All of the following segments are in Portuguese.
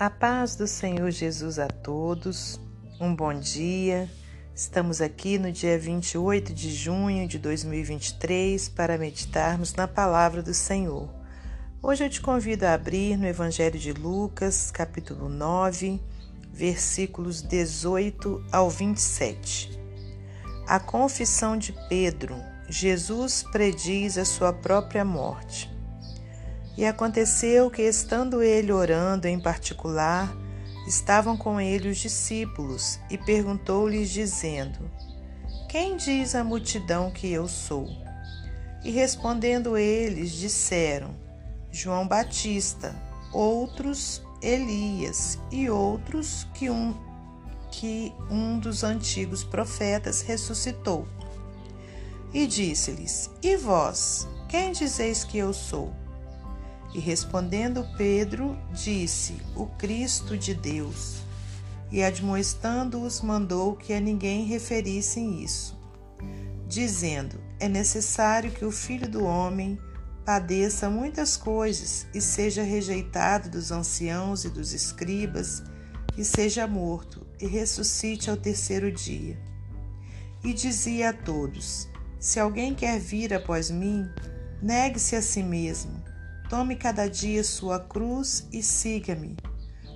A paz do Senhor Jesus a todos, um bom dia. Estamos aqui no dia 28 de junho de 2023 para meditarmos na palavra do Senhor. Hoje eu te convido a abrir no Evangelho de Lucas, capítulo 9, versículos 18 ao 27. A confissão de Pedro. Jesus prediz a sua própria morte. E aconteceu que, estando ele orando em particular, estavam com ele os discípulos e perguntou-lhes, dizendo: Quem diz a multidão que eu sou? E respondendo eles, disseram: João Batista, outros Elias e outros que um que um dos antigos profetas ressuscitou. E disse-lhes: E vós, quem dizeis que eu sou? E respondendo Pedro, disse: O Cristo de Deus. E admoestando-os, mandou que a ninguém referissem isso, dizendo: É necessário que o filho do homem padeça muitas coisas e seja rejeitado dos anciãos e dos escribas, e seja morto, e ressuscite ao terceiro dia. E dizia a todos: Se alguém quer vir após mim, negue-se a si mesmo Tome cada dia sua cruz e siga-me,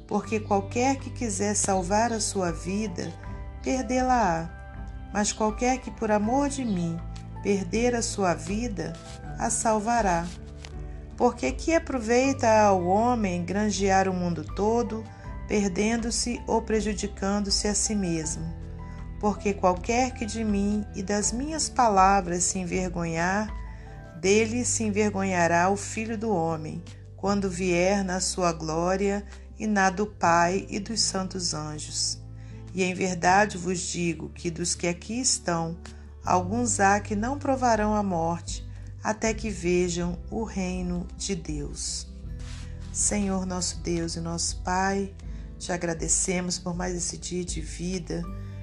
porque qualquer que quiser salvar a sua vida, perdê-la-á. Mas qualquer que por amor de mim perder a sua vida, a salvará. Porque que aproveita ao homem granjear o mundo todo, perdendo-se ou prejudicando-se a si mesmo? Porque qualquer que de mim e das minhas palavras se envergonhar, dele se envergonhará o Filho do Homem, quando vier na sua glória e na do Pai e dos santos anjos. E em verdade vos digo que dos que aqui estão, alguns há que não provarão a morte, até que vejam o reino de Deus. Senhor nosso Deus e nosso Pai, te agradecemos por mais esse dia de vida,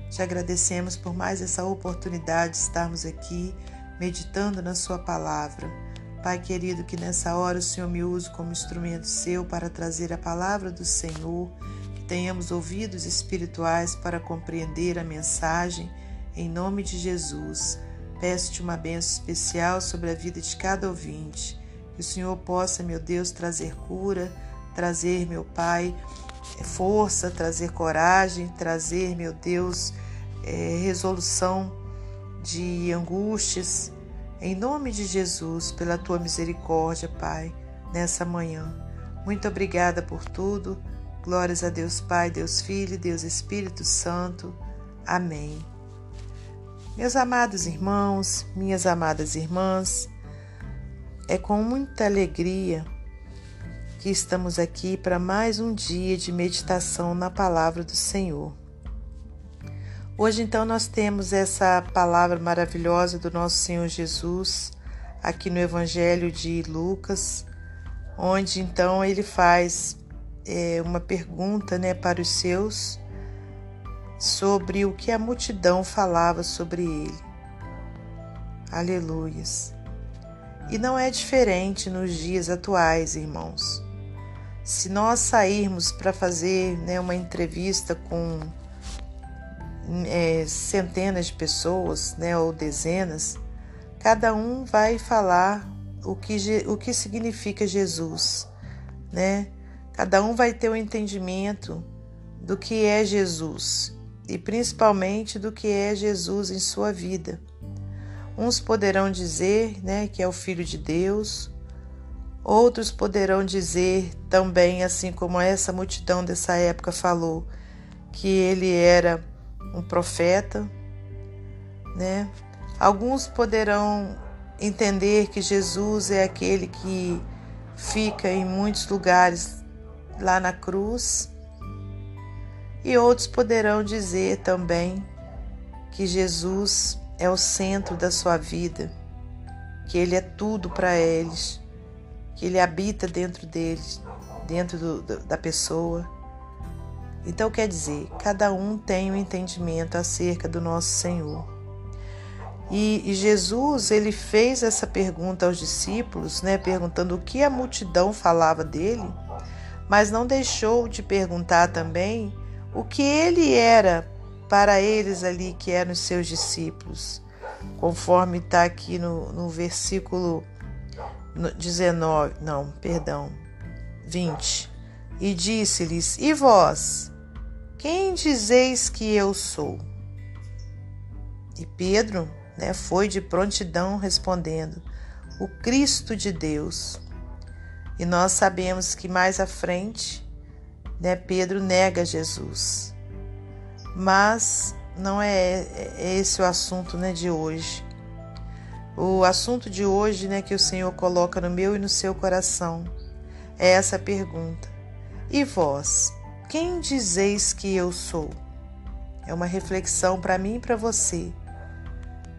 te agradecemos por mais essa oportunidade de estarmos aqui meditando na Sua palavra. Pai querido, que nessa hora o Senhor me use como instrumento seu para trazer a palavra do Senhor, que tenhamos ouvidos espirituais para compreender a mensagem, em nome de Jesus. Peço-te uma bênção especial sobre a vida de cada ouvinte. Que o Senhor possa, meu Deus, trazer cura, trazer, meu Pai, força, trazer coragem, trazer, meu Deus, é, resolução de angústias. Em nome de Jesus, pela tua misericórdia, Pai, nessa manhã. Muito obrigada por tudo. Glórias a Deus Pai, Deus Filho, Deus Espírito Santo. Amém. Meus amados irmãos, minhas amadas irmãs, é com muita alegria que estamos aqui para mais um dia de meditação na palavra do Senhor. Hoje, então, nós temos essa palavra maravilhosa do nosso Senhor Jesus aqui no Evangelho de Lucas, onde então ele faz é, uma pergunta né, para os seus sobre o que a multidão falava sobre ele. Aleluias. E não é diferente nos dias atuais, irmãos. Se nós sairmos para fazer né, uma entrevista com é, centenas de pessoas, né, ou dezenas, cada um vai falar o que, o que significa Jesus, né? Cada um vai ter o um entendimento do que é Jesus e principalmente do que é Jesus em sua vida. Uns poderão dizer, né, que é o filho de Deus, outros poderão dizer também, assim como essa multidão dessa época falou, que ele era um profeta, né? Alguns poderão entender que Jesus é aquele que fica em muitos lugares lá na cruz, e outros poderão dizer também que Jesus é o centro da sua vida, que Ele é tudo para eles, que Ele habita dentro deles, dentro do, da pessoa então, quer dizer, cada um tem um entendimento acerca do nosso Senhor. E, e, Jesus ele fez essa pergunta aos discípulos, né, perguntando o que a multidão falava dele, mas não deixou de perguntar também o que ele era para eles ali que eram os seus discípulos, conforme está aqui no, no versículo 19, não, perdão, 20. E disse-lhes: E vós, quem dizeis que eu sou? E Pedro né, foi de prontidão respondendo: O Cristo de Deus. E nós sabemos que mais à frente, né, Pedro nega Jesus. Mas não é, é esse o assunto né, de hoje. O assunto de hoje né, que o Senhor coloca no meu e no seu coração é essa pergunta: E vós, quem dizeis que eu sou? É uma reflexão para mim e para você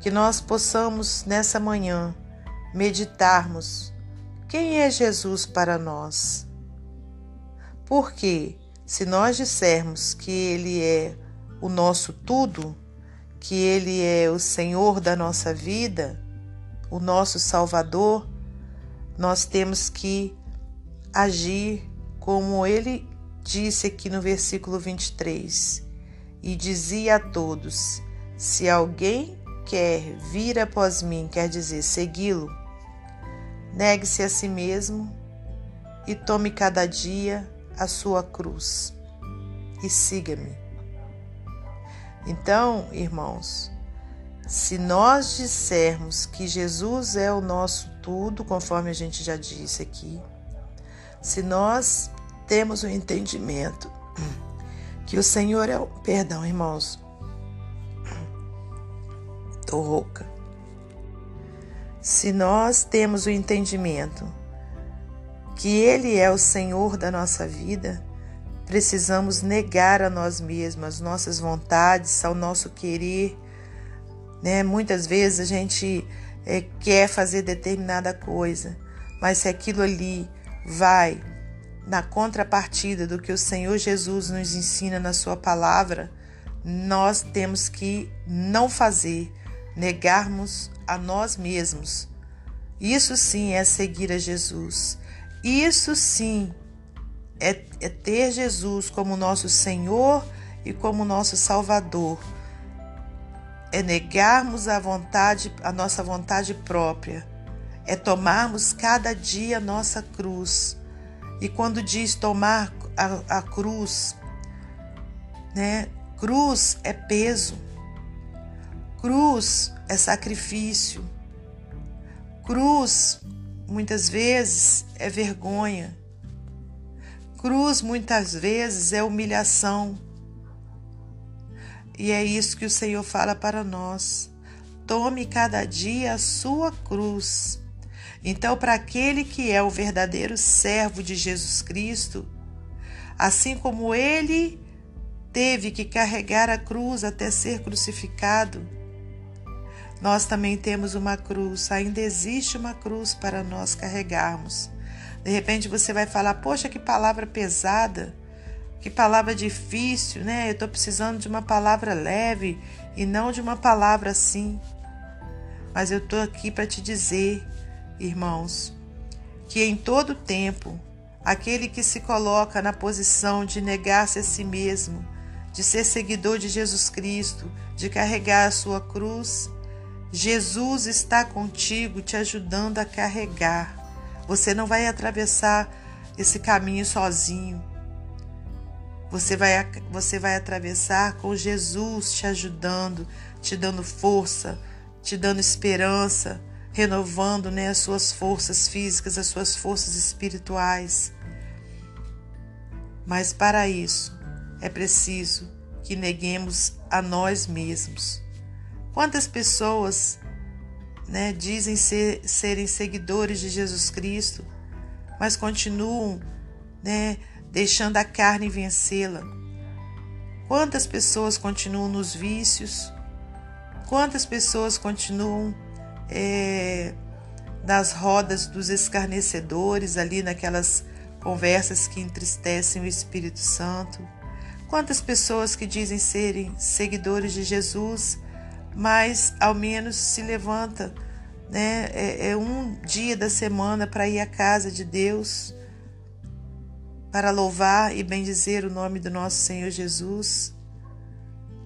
que nós possamos nessa manhã meditarmos quem é Jesus para nós. Porque se nós dissermos que Ele é o nosso tudo, que Ele é o Senhor da nossa vida, o nosso Salvador, nós temos que agir como Ele disse aqui no versículo 23. E dizia a todos: Se alguém quer vir após mim, quer dizer, segui-lo, negue-se a si mesmo e tome cada dia a sua cruz e siga-me. Então, irmãos, se nós dissermos que Jesus é o nosso tudo, conforme a gente já disse aqui, se nós temos o entendimento que o Senhor é o. Perdão, irmãos, Tô rouca. Se nós temos o entendimento que Ele é o Senhor da nossa vida, precisamos negar a nós mesmos, as nossas vontades, ao nosso querer. Né? Muitas vezes a gente é, quer fazer determinada coisa, mas se aquilo ali vai na contrapartida do que o Senhor Jesus nos ensina na Sua palavra, nós temos que não fazer, negarmos a nós mesmos. Isso sim é seguir a Jesus. Isso sim é, é ter Jesus como nosso Senhor e como nosso Salvador. É negarmos a vontade, a nossa vontade própria. É tomarmos cada dia nossa cruz. E quando diz tomar a, a cruz, né? Cruz é peso. Cruz é sacrifício. Cruz, muitas vezes, é vergonha. Cruz, muitas vezes, é humilhação. E é isso que o Senhor fala para nós. Tome cada dia a sua cruz. Então, para aquele que é o verdadeiro servo de Jesus Cristo, assim como ele teve que carregar a cruz até ser crucificado, nós também temos uma cruz, ainda existe uma cruz para nós carregarmos. De repente você vai falar: Poxa, que palavra pesada, que palavra difícil, né? Eu estou precisando de uma palavra leve e não de uma palavra assim. Mas eu estou aqui para te dizer, irmãos, que em todo tempo, aquele que se coloca na posição de negar-se a si mesmo, de ser seguidor de Jesus Cristo, de carregar a sua cruz, Jesus está contigo, te ajudando a carregar. Você não vai atravessar esse caminho sozinho. Você vai, você vai atravessar com Jesus te ajudando, te dando força, te dando esperança, renovando né, as suas forças físicas, as suas forças espirituais. Mas para isso é preciso que neguemos a nós mesmos Quantas pessoas né, dizem ser, serem seguidores de Jesus Cristo, mas continuam né, deixando a carne vencê-la? Quantas pessoas continuam nos vícios? Quantas pessoas continuam é, nas rodas dos escarnecedores, ali naquelas conversas que entristecem o Espírito Santo? Quantas pessoas que dizem serem seguidores de Jesus, mas ao menos se levanta, né? É, é um dia da semana para ir à casa de Deus, para louvar e bendizer o nome do nosso Senhor Jesus.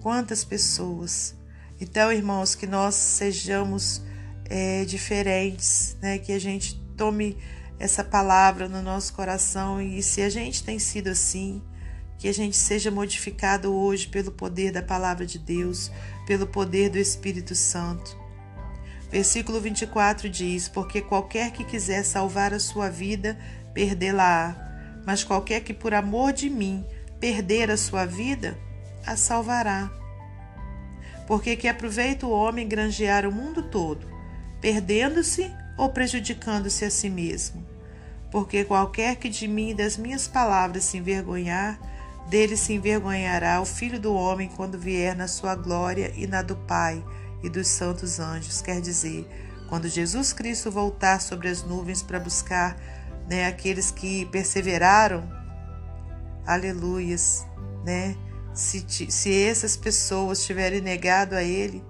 Quantas pessoas! Então, irmãos, que nós sejamos é, diferentes, né? Que a gente tome essa palavra no nosso coração e se a gente tem sido assim, que a gente seja modificado hoje pelo poder da palavra de Deus, pelo poder do Espírito Santo. Versículo 24 diz: Porque qualquer que quiser salvar a sua vida, perdê-la-á, mas qualquer que por amor de mim perder a sua vida, a salvará. Porque que aproveita o homem granjear o mundo todo, perdendo-se ou prejudicando-se a si mesmo? Porque qualquer que de mim e das minhas palavras se envergonhar, dele se envergonhará o Filho do Homem quando vier na sua glória e na do Pai e dos santos anjos. Quer dizer, quando Jesus Cristo voltar sobre as nuvens para buscar né, aqueles que perseveraram, aleluias, né? Se, se essas pessoas tiverem negado a Ele,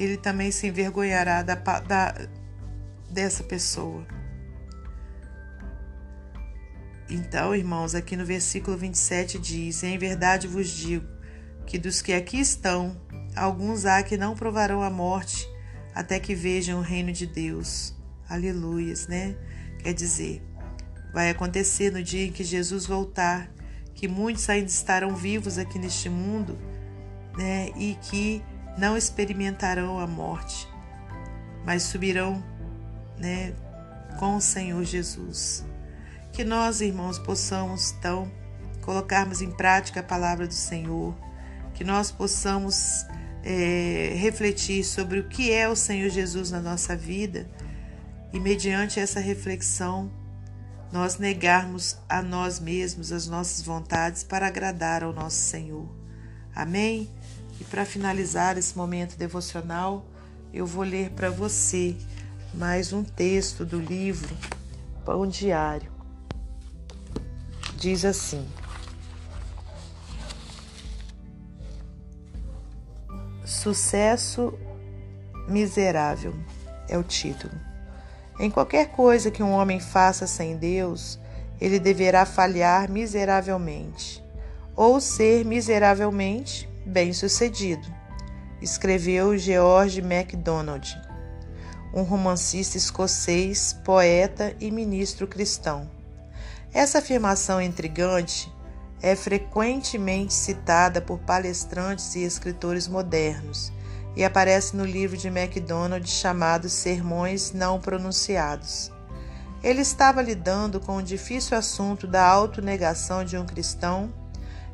Ele também se envergonhará da, da, dessa pessoa. Então, irmãos, aqui no versículo 27 diz: Em verdade vos digo que dos que aqui estão, alguns há que não provarão a morte até que vejam o reino de Deus. Aleluias, né? Quer dizer, vai acontecer no dia em que Jesus voltar, que muitos ainda estarão vivos aqui neste mundo, né? E que não experimentarão a morte, mas subirão, né? Com o Senhor Jesus. Que nós, irmãos, possamos então colocarmos em prática a palavra do Senhor, que nós possamos é, refletir sobre o que é o Senhor Jesus na nossa vida e, mediante essa reflexão, nós negarmos a nós mesmos as nossas vontades para agradar ao nosso Senhor. Amém? E para finalizar esse momento devocional, eu vou ler para você mais um texto do livro Pão Diário diz assim: Sucesso miserável é o título. Em qualquer coisa que um homem faça sem Deus, ele deverá falhar miseravelmente ou ser miseravelmente bem-sucedido, escreveu George MacDonald, um romancista escocês, poeta e ministro cristão. Essa afirmação intrigante é frequentemente citada por palestrantes e escritores modernos e aparece no livro de MacDonald chamado Sermões Não Pronunciados. Ele estava lidando com o difícil assunto da autonegação de um cristão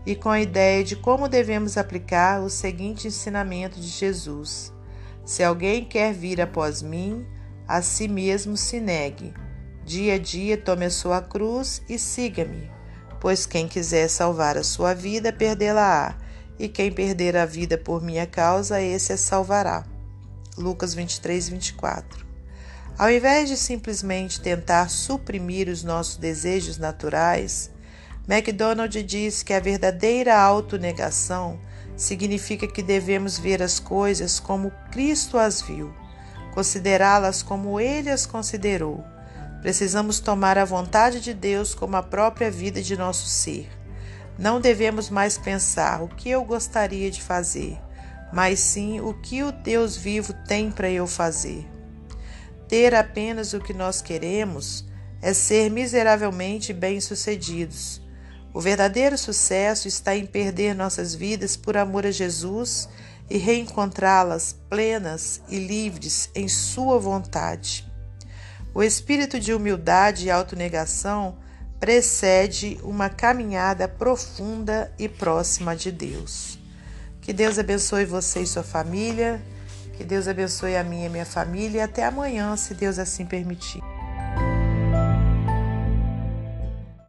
e com a ideia de como devemos aplicar o seguinte ensinamento de Jesus: Se alguém quer vir após mim, a si mesmo se negue Dia a dia tome a sua cruz e siga-me, pois quem quiser salvar a sua vida, perdê-la-á, e quem perder a vida por minha causa, esse a salvará. Lucas 23, 24. Ao invés de simplesmente tentar suprimir os nossos desejos naturais, MacDonald diz que a verdadeira autonegação significa que devemos ver as coisas como Cristo as viu, considerá-las como ele as considerou Precisamos tomar a vontade de Deus como a própria vida de nosso ser. Não devemos mais pensar o que eu gostaria de fazer, mas sim o que o Deus vivo tem para eu fazer. Ter apenas o que nós queremos é ser miseravelmente bem-sucedidos. O verdadeiro sucesso está em perder nossas vidas por amor a Jesus e reencontrá-las plenas e livres em Sua vontade. O espírito de humildade e autonegação precede uma caminhada profunda e próxima de Deus. Que Deus abençoe você e sua família. Que Deus abençoe a minha e minha família. E até amanhã, se Deus assim permitir.